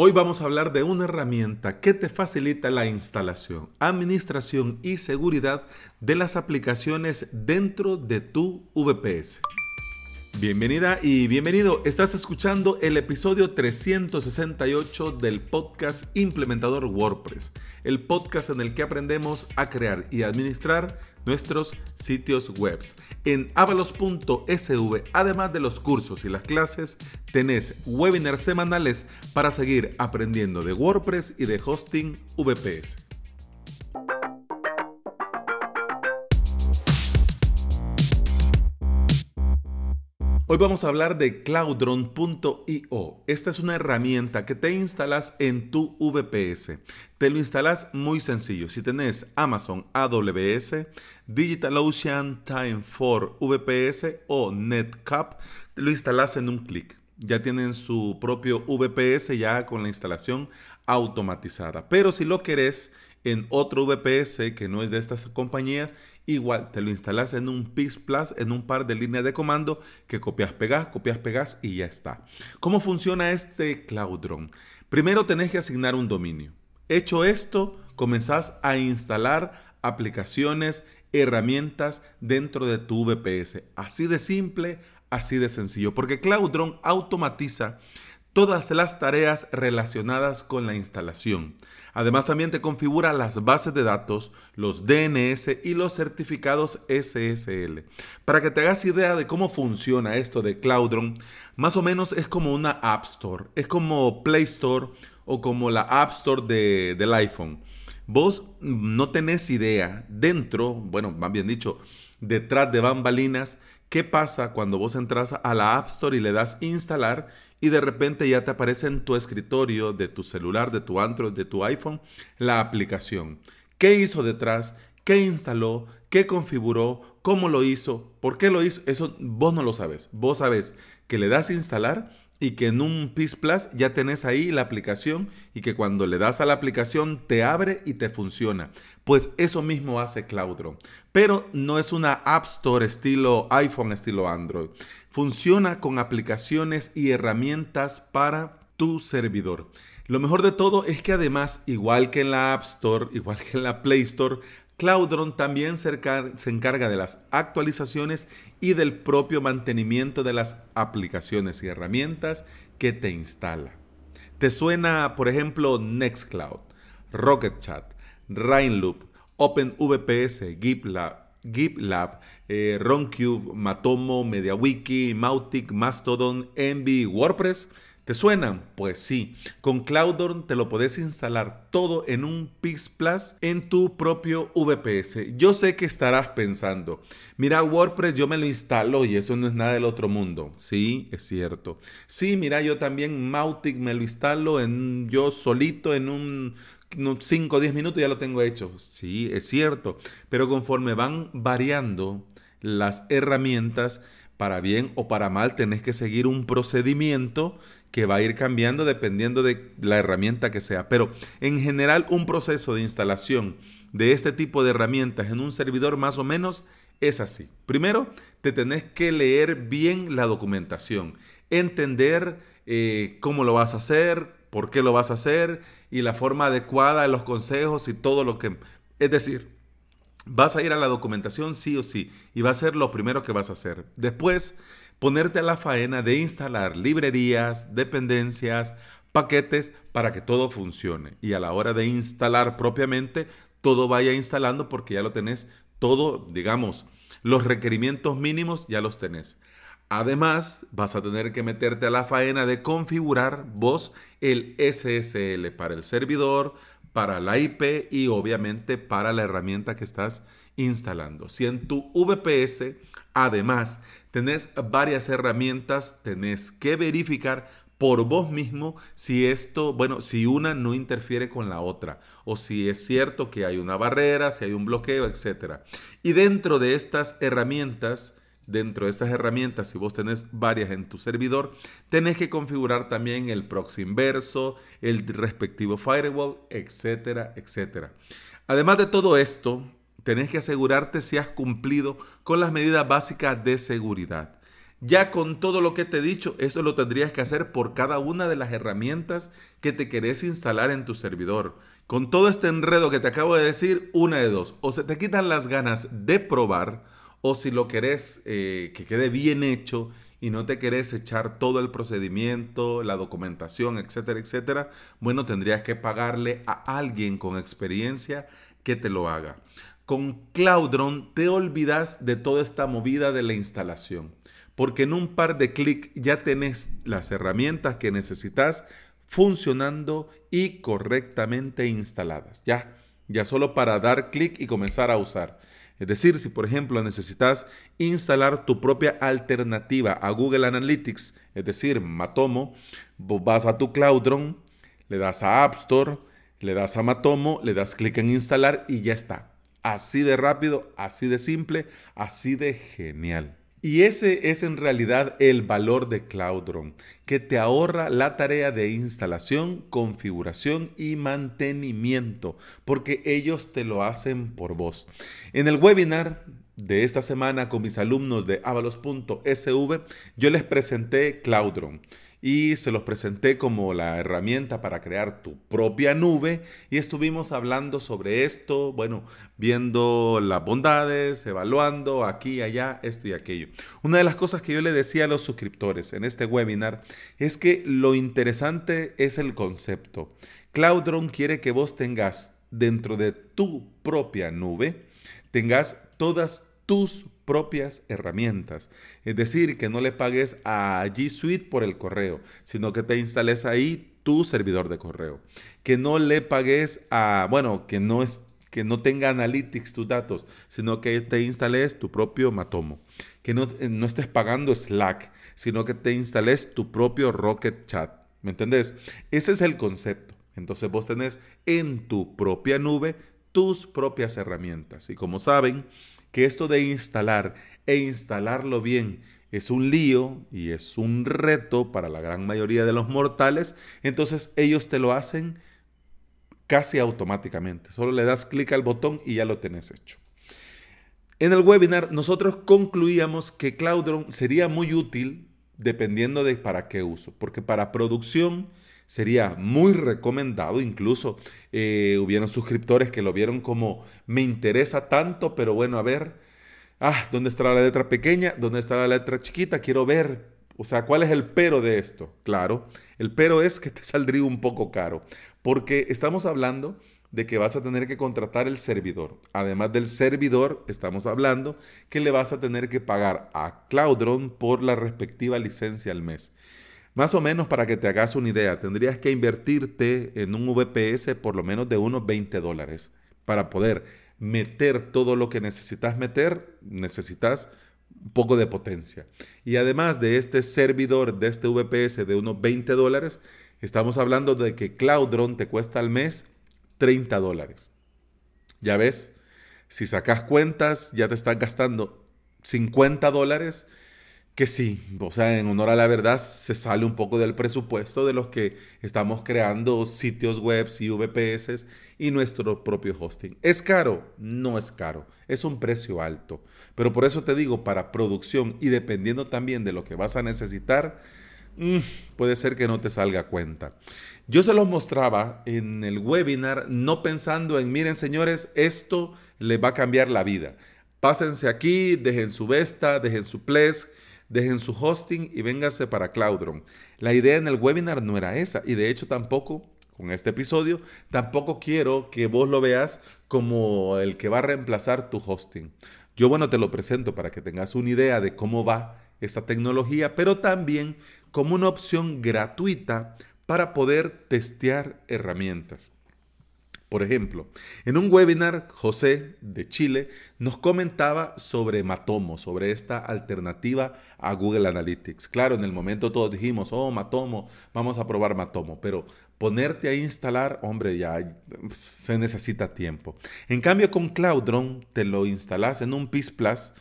Hoy vamos a hablar de una herramienta que te facilita la instalación, administración y seguridad de las aplicaciones dentro de tu VPS. Bienvenida y bienvenido. Estás escuchando el episodio 368 del podcast Implementador WordPress, el podcast en el que aprendemos a crear y administrar nuestros sitios web. En avalos.sv, además de los cursos y las clases, tenés webinars semanales para seguir aprendiendo de WordPress y de hosting VPS. Hoy vamos a hablar de cloudron.io. Esta es una herramienta que te instalas en tu VPS. Te lo instalas muy sencillo. Si tenés Amazon AWS, DigitalOcean Time for VPS o Netcap, lo instalas en un clic. Ya tienen su propio VPS ya con la instalación automatizada. Pero si lo querés en otro VPS que no es de estas compañías, igual te lo instalas en un PIS Plus, en un par de líneas de comando que copias, pegas, copias, pegas y ya está. ¿Cómo funciona este Cloudron? Primero tenés que asignar un dominio. Hecho esto, comenzás a instalar aplicaciones, herramientas dentro de tu VPS. Así de simple, así de sencillo, porque Cloudron automatiza todas las tareas relacionadas con la instalación. Además también te configura las bases de datos, los DNS y los certificados SSL. Para que te hagas idea de cómo funciona esto de Cloudron, más o menos es como una App Store, es como Play Store o como la App Store del iPhone. Vos no tenés idea dentro, bueno, más bien dicho, detrás de bambalinas, qué pasa cuando vos entras a la App Store y le das instalar y de repente ya te aparece en tu escritorio de tu celular, de tu Android, de tu iPhone, la aplicación. ¿Qué hizo detrás? ¿Qué instaló? ¿Qué configuró? ¿Cómo lo hizo? ¿Por qué lo hizo? Eso vos no lo sabes. Vos sabes que le das a instalar y que en un PIS Plus ya tenés ahí la aplicación y que cuando le das a la aplicación te abre y te funciona. Pues eso mismo hace Cloudron. Pero no es una App Store estilo iPhone, estilo Android. Funciona con aplicaciones y herramientas para tu servidor. Lo mejor de todo es que además, igual que en la App Store, igual que en la Play Store, Cloudron también se encarga de las actualizaciones y del propio mantenimiento de las aplicaciones y herramientas que te instala. ¿Te suena, por ejemplo, Nextcloud, Rocket Chat, Rainloop, OpenVPS, GitLab, eh, RunCube, Matomo, MediaWiki, Mautic, Mastodon, Envy, WordPress? ¿Te suenan? Pues sí, con Cloudron te lo puedes instalar todo en un PIX Plus en tu propio VPS. Yo sé que estarás pensando, mira WordPress yo me lo instalo y eso no es nada del otro mundo. Sí, es cierto. Sí, mira yo también Mautic me lo instalo en yo solito en un 5 o 10 minutos ya lo tengo hecho. Sí, es cierto. Pero conforme van variando las herramientas, para bien o para mal, tenés que seguir un procedimiento que va a ir cambiando dependiendo de la herramienta que sea. Pero en general un proceso de instalación de este tipo de herramientas en un servidor más o menos es así. Primero, te tenés que leer bien la documentación, entender eh, cómo lo vas a hacer, por qué lo vas a hacer y la forma adecuada de los consejos y todo lo que... Es decir, vas a ir a la documentación sí o sí y va a ser lo primero que vas a hacer. Después ponerte a la faena de instalar librerías, dependencias, paquetes para que todo funcione. Y a la hora de instalar propiamente, todo vaya instalando porque ya lo tenés todo, digamos, los requerimientos mínimos ya los tenés. Además, vas a tener que meterte a la faena de configurar vos el SSL para el servidor, para la IP y obviamente para la herramienta que estás instalando. Si en tu VPS, además, tenés varias herramientas, tenés que verificar por vos mismo si esto, bueno, si una no interfiere con la otra o si es cierto que hay una barrera, si hay un bloqueo, etc. Y dentro de estas herramientas, dentro de estas herramientas, si vos tenés varias en tu servidor, tenés que configurar también el proxy inverso, el respectivo firewall, etcétera, etcétera. Además de todo esto, tenés que asegurarte si has cumplido con las medidas básicas de seguridad. Ya con todo lo que te he dicho, eso lo tendrías que hacer por cada una de las herramientas que te querés instalar en tu servidor. Con todo este enredo que te acabo de decir, una de dos. O se te quitan las ganas de probar, o si lo querés eh, que quede bien hecho y no te querés echar todo el procedimiento, la documentación, etcétera, etcétera, bueno, tendrías que pagarle a alguien con experiencia que te lo haga. Con Cloudron te olvidas de toda esta movida de la instalación porque en un par de clics ya tenés las herramientas que necesitas funcionando y correctamente instaladas. Ya, ya solo para dar clic y comenzar a usar. Es decir, si por ejemplo necesitas instalar tu propia alternativa a Google Analytics, es decir, Matomo, vas a tu Cloudron, le das a App Store, le das a Matomo, le das clic en instalar y ya está. Así de rápido, así de simple, así de genial. Y ese es en realidad el valor de Cloudron, que te ahorra la tarea de instalación, configuración y mantenimiento, porque ellos te lo hacen por vos. En el webinar de esta semana con mis alumnos de avalos.sv, yo les presenté Cloudron y se los presenté como la herramienta para crear tu propia nube y estuvimos hablando sobre esto, bueno, viendo las bondades, evaluando aquí, allá, esto y aquello. Una de las cosas que yo le decía a los suscriptores en este webinar es que lo interesante es el concepto. Cloudron quiere que vos tengas dentro de tu propia nube, tengas todas tus propias herramientas. Es decir, que no le pagues a G Suite por el correo, sino que te instales ahí tu servidor de correo. Que no le pagues a, bueno, que no es que no tenga analytics tus datos, sino que te instales tu propio Matomo. Que no, eh, no estés pagando Slack, sino que te instales tu propio Rocket Chat. ¿Me entendés? Ese es el concepto. Entonces vos tenés en tu propia nube tus propias herramientas. Y como saben, que esto de instalar e instalarlo bien es un lío y es un reto para la gran mayoría de los mortales, entonces ellos te lo hacen casi automáticamente. Solo le das clic al botón y ya lo tenés hecho. En el webinar nosotros concluíamos que Cloudron sería muy útil dependiendo de para qué uso, porque para producción sería muy recomendado. Incluso eh, hubieron suscriptores que lo vieron como me interesa tanto, pero bueno, a ver, ah, ¿dónde está la letra pequeña? ¿Dónde está la letra chiquita? Quiero ver. O sea, ¿cuál es el pero de esto? Claro, el pero es que te saldría un poco caro, porque estamos hablando de que vas a tener que contratar el servidor. Además del servidor, estamos hablando que le vas a tener que pagar a Cloudron por la respectiva licencia al mes. Más o menos para que te hagas una idea, tendrías que invertirte en un VPS por lo menos de unos 20 dólares para poder meter todo lo que necesitas meter, necesitas un poco de potencia. Y además de este servidor, de este VPS de unos 20 dólares, estamos hablando de que Cloudron te cuesta al mes 30 dólares. Ya ves, si sacas cuentas, ya te estás gastando 50 dólares que sí, o sea, en honor a la verdad, se sale un poco del presupuesto de los que estamos creando sitios web y VPS y nuestro propio hosting. ¿Es caro? No es caro, es un precio alto. Pero por eso te digo, para producción y dependiendo también de lo que vas a necesitar, mm, puede ser que no te salga cuenta. Yo se los mostraba en el webinar, no pensando en, miren señores, esto les va a cambiar la vida. Pásense aquí, dejen su Vesta, dejen su Ples dejen su hosting y vénganse para Cloudron. La idea en el webinar no era esa y de hecho tampoco, con este episodio, tampoco quiero que vos lo veas como el que va a reemplazar tu hosting. Yo bueno, te lo presento para que tengas una idea de cómo va esta tecnología, pero también como una opción gratuita para poder testear herramientas. Por ejemplo, en un webinar, José de Chile nos comentaba sobre Matomo, sobre esta alternativa a Google Analytics. Claro, en el momento todos dijimos, oh, Matomo, vamos a probar Matomo, pero ponerte a instalar, hombre, ya se necesita tiempo. En cambio, con Cloudron te lo instalas en un PIS Plus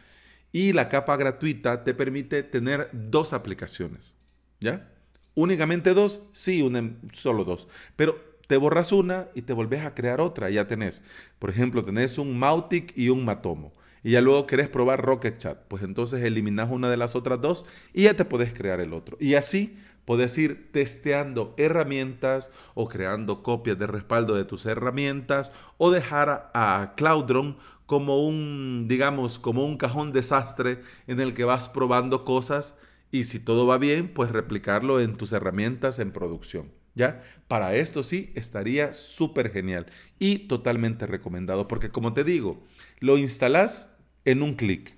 y la capa gratuita te permite tener dos aplicaciones. ¿Ya? Únicamente dos, sí, solo dos. Pero te borras una y te volvés a crear otra. Ya tenés, por ejemplo, tenés un Mautic y un Matomo. y ya luego querés probar Rocket Chat, pues entonces eliminas una de las otras dos y ya te puedes crear el otro. Y así puedes ir testeando herramientas o creando copias de respaldo de tus herramientas o dejar a Cloudron como un, digamos, como un cajón desastre en el que vas probando cosas y si todo va bien, pues replicarlo en tus herramientas en producción. ¿Ya? Para esto sí estaría súper genial y totalmente recomendado porque como te digo, lo instalas en un clic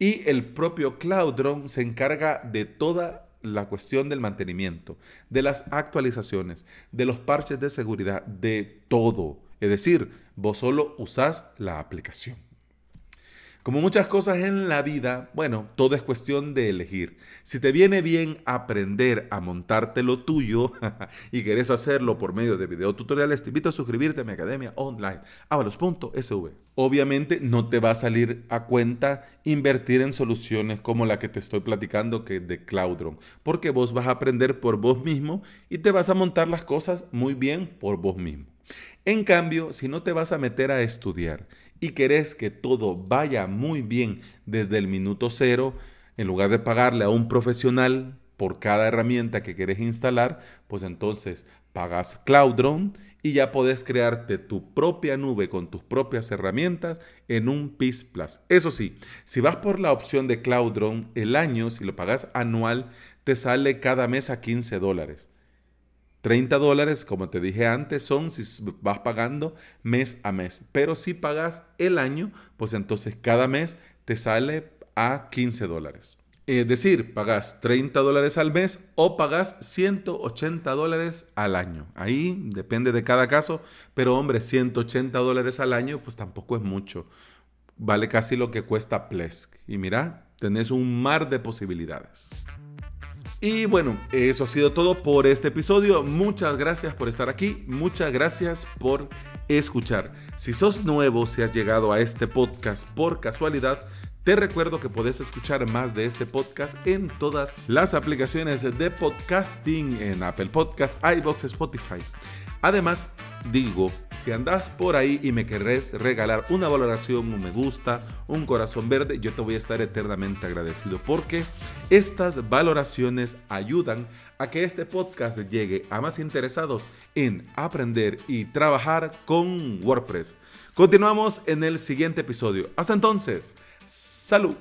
y el propio Cloudron se encarga de toda la cuestión del mantenimiento, de las actualizaciones, de los parches de seguridad, de todo. Es decir, vos solo usás la aplicación. Como muchas cosas en la vida, bueno, todo es cuestión de elegir. Si te viene bien aprender a montarte lo tuyo y querés hacerlo por medio de videotutoriales, te invito a suscribirte a mi academia online, avalos.sv. Obviamente no te va a salir a cuenta invertir en soluciones como la que te estoy platicando que de Cloudron, porque vos vas a aprender por vos mismo y te vas a montar las cosas muy bien por vos mismo. En cambio, si no te vas a meter a estudiar y querés que todo vaya muy bien desde el minuto cero, en lugar de pagarle a un profesional por cada herramienta que querés instalar, pues entonces pagas Cloudron y ya podés crearte tu propia nube con tus propias herramientas en un PIS Plus. Eso sí, si vas por la opción de Cloudron, el año, si lo pagas anual, te sale cada mes a 15 dólares. 30 dólares, como te dije antes, son si vas pagando mes a mes. Pero si pagas el año, pues entonces cada mes te sale a 15 dólares. Es decir, pagas 30 dólares al mes o pagas 180 dólares al año. Ahí depende de cada caso, pero hombre, 180 dólares al año pues tampoco es mucho. Vale casi lo que cuesta Plesk. Y mira, tenés un mar de posibilidades. Y bueno, eso ha sido todo por este episodio. Muchas gracias por estar aquí. Muchas gracias por escuchar. Si sos nuevo, si has llegado a este podcast por casualidad, te recuerdo que puedes escuchar más de este podcast en todas las aplicaciones de podcasting en Apple Podcasts, iBox, Spotify. Además, digo, si andas por ahí y me querés regalar una valoración, un me gusta, un corazón verde, yo te voy a estar eternamente agradecido porque estas valoraciones ayudan a que este podcast llegue a más interesados en aprender y trabajar con WordPress. Continuamos en el siguiente episodio. Hasta entonces, salud.